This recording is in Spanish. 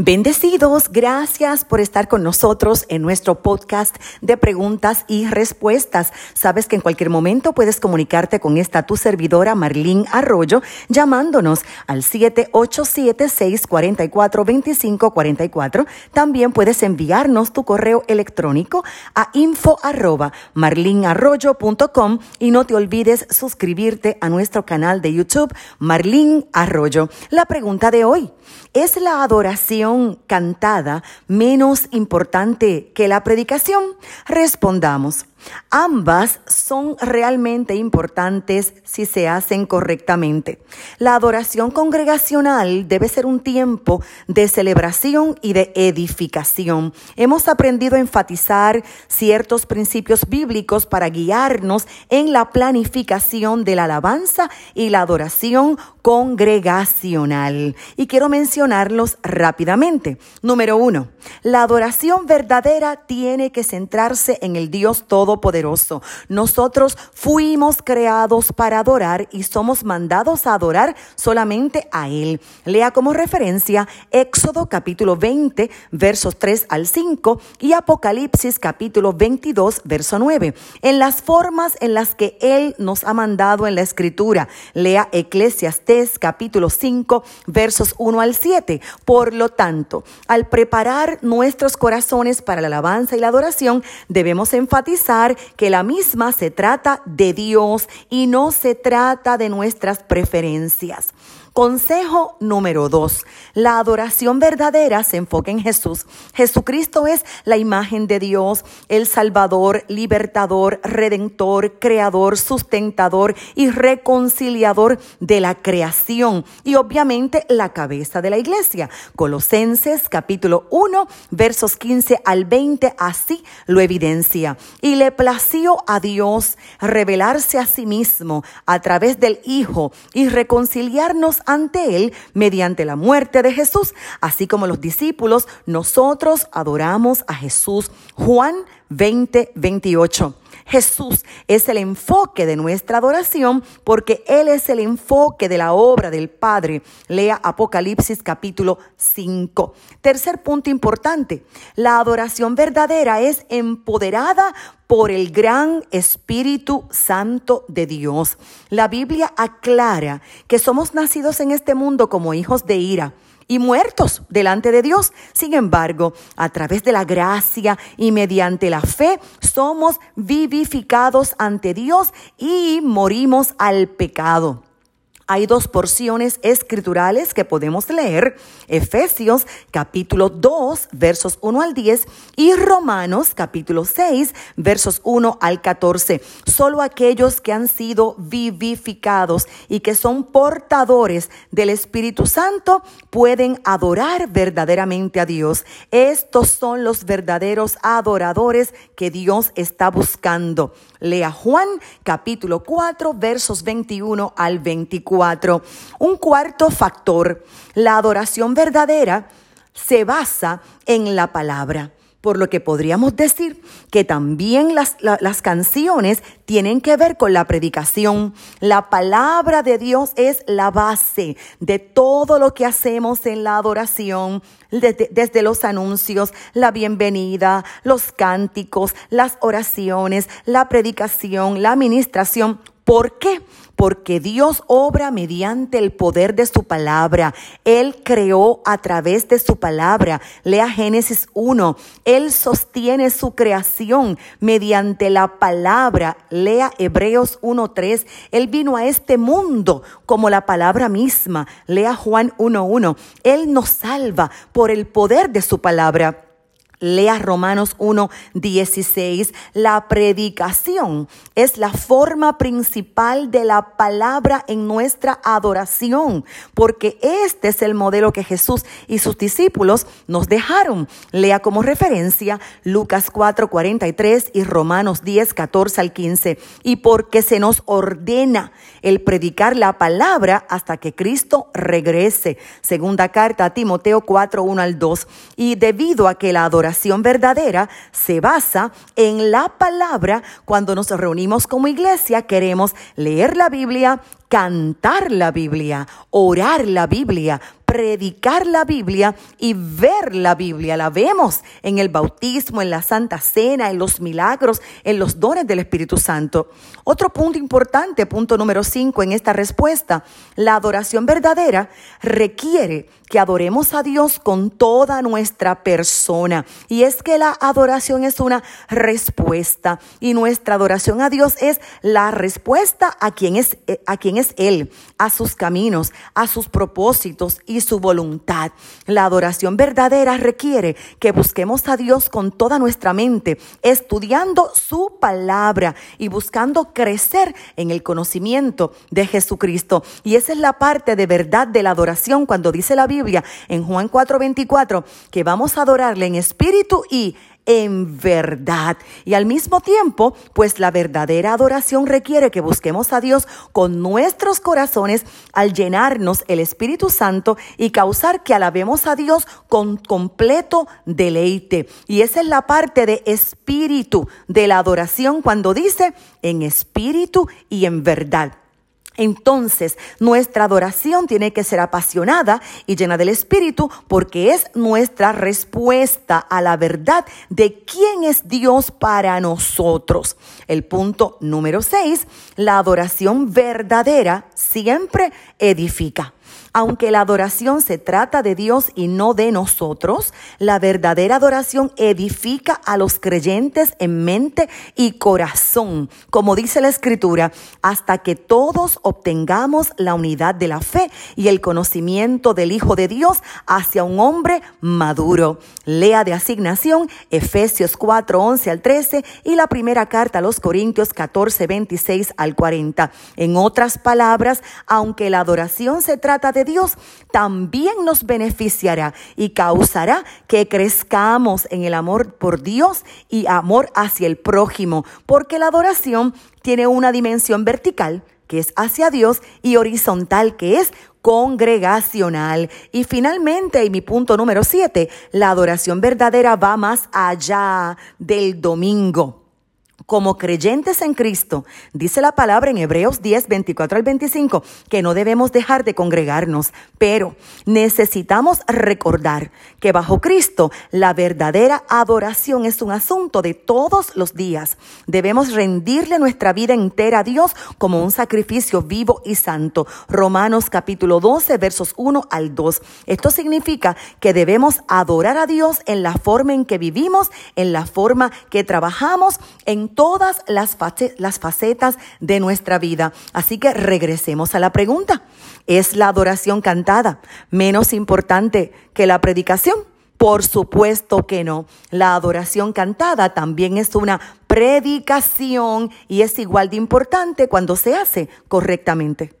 Bendecidos, gracias por estar con nosotros en nuestro podcast de preguntas y respuestas. Sabes que en cualquier momento puedes comunicarte con esta tu servidora Marlene Arroyo llamándonos al 787-644-2544. También puedes enviarnos tu correo electrónico a info arroba y no te olvides suscribirte a nuestro canal de YouTube Marlene Arroyo. La pregunta de hoy, ¿es la adoración cantada menos importante que la predicación? Respondamos. Ambas son realmente importantes si se hacen correctamente. La adoración congregacional debe ser un tiempo de celebración y de edificación. Hemos aprendido a enfatizar ciertos principios bíblicos para guiarnos en la planificación de la alabanza y la adoración congregacional. Y quiero mencionarlos rápidamente. Número uno, la adoración verdadera tiene que centrarse en el Dios todo poderoso Nosotros fuimos creados para adorar y somos mandados a adorar solamente a Él. Lea como referencia Éxodo capítulo 20, versos 3 al 5 y Apocalipsis capítulo 22, verso 9. En las formas en las que Él nos ha mandado en la Escritura. Lea Eclesiastés capítulo 5, versos 1 al 7. Por lo tanto, al preparar nuestros corazones para la alabanza y la adoración, debemos enfatizar que la misma se trata de Dios y no se trata de nuestras preferencias. Consejo número dos. La adoración verdadera se enfoca en Jesús. Jesucristo es la imagen de Dios, el Salvador, libertador, redentor, creador, sustentador y reconciliador de la creación y obviamente la cabeza de la iglesia. Colosenses capítulo 1 versos 15 al 20 así lo evidencia. Y le plació a Dios revelarse a sí mismo a través del Hijo y reconciliarnos ante Él mediante la muerte de Jesús. Así como los discípulos, nosotros adoramos a Jesús. Juan 20, 28. Jesús es el enfoque de nuestra adoración porque Él es el enfoque de la obra del Padre. Lea Apocalipsis capítulo 5. Tercer punto importante, la adoración verdadera es empoderada por el gran Espíritu Santo de Dios. La Biblia aclara que somos nacidos en este mundo como hijos de ira y muertos delante de Dios. Sin embargo, a través de la gracia y mediante la fe, somos vivificados ante Dios y morimos al pecado hay dos porciones escriturales que podemos leer, Efesios capítulo 2 versos 1 al 10 y Romanos capítulo 6 versos 1 al 14. Solo aquellos que han sido vivificados y que son portadores del Espíritu Santo pueden adorar verdaderamente a Dios. Estos son los verdaderos adoradores que Dios está buscando. Lea Juan capítulo 4 versos 21 al 24. Un cuarto factor, la adoración verdadera se basa en la palabra. Por lo que podríamos decir que también las, las, canciones tienen que ver con la predicación. La palabra de Dios es la base de todo lo que hacemos en la adoración, desde, desde los anuncios, la bienvenida, los cánticos, las oraciones, la predicación, la administración. ¿Por qué? Porque Dios obra mediante el poder de su palabra. Él creó a través de su palabra. Lea Génesis 1. Él sostiene su creación mediante la palabra. Lea Hebreos 1.3. Él vino a este mundo como la palabra misma. Lea Juan 1.1. Él nos salva por el poder de su palabra. Lea Romanos 1, 16. La predicación es la forma principal de la palabra en nuestra adoración, porque este es el modelo que Jesús y sus discípulos nos dejaron. Lea como referencia Lucas 4, 43 y Romanos 10, 14 al 15. Y porque se nos ordena el predicar la palabra hasta que Cristo regrese. Segunda carta a Timoteo 4, 1 al 2. Y debido a que la adoración verdadera se basa en la palabra. Cuando nos reunimos como iglesia, queremos leer la Biblia, cantar la Biblia, orar la Biblia, predicar la Biblia y ver la Biblia. La vemos en el bautismo, en la Santa Cena, en los milagros, en los dones del Espíritu Santo. Otro punto importante, punto número cinco en esta respuesta, la adoración verdadera requiere que adoremos a Dios con toda nuestra persona. Y es que la adoración es una respuesta y nuestra adoración a Dios es la respuesta a quien es, eh, a quien es Él, a sus caminos, a sus propósitos y su voluntad. La adoración verdadera requiere que busquemos a Dios con toda nuestra mente, estudiando su palabra y buscando crecer en el conocimiento de Jesucristo. Y esa es la parte de verdad de la adoración cuando dice la Biblia en Juan 4:24 que vamos a adorarle en espíritu y en verdad. Y al mismo tiempo, pues la verdadera adoración requiere que busquemos a Dios con nuestros corazones al llenarnos el Espíritu Santo y causar que alabemos a Dios con completo deleite. Y esa es la parte de espíritu de la adoración cuando dice en espíritu y en verdad. Entonces, nuestra adoración tiene que ser apasionada y llena del Espíritu porque es nuestra respuesta a la verdad de quién es Dios para nosotros. El punto número seis, la adoración verdadera siempre edifica. Aunque la adoración se trata de Dios y no de nosotros, la verdadera adoración edifica a los creyentes en mente y corazón, como dice la Escritura, hasta que todos obtengamos la unidad de la fe y el conocimiento del Hijo de Dios hacia un hombre maduro. Lea de asignación Efesios 4, 11 al 13 y la primera carta a los Corintios 14, 26 al 40. En otras palabras, aunque la adoración se trata Dios, también nos beneficiará y causará que crezcamos en el amor por Dios y amor hacia el prójimo, porque la adoración tiene una dimensión vertical que es hacia Dios, y horizontal, que es congregacional. Y finalmente, y mi punto número siete, la adoración verdadera va más allá del domingo como creyentes en Cristo, dice la palabra en Hebreos 10, 24 al 25, que no debemos dejar de congregarnos, pero necesitamos recordar que bajo Cristo la verdadera adoración es un asunto de todos los días. Debemos rendirle nuestra vida entera a Dios como un sacrificio vivo y santo. Romanos capítulo 12, versos 1 al 2. Esto significa que debemos adorar a Dios en la forma en que vivimos, en la forma que trabajamos, en todas las, facetas de nuestra vida. Así que regresemos a la pregunta. ¿Es la adoración cantada menos importante que la predicación? Por supuesto que no. La adoración cantada también es una predicación y es igual de importante cuando se hace correctamente.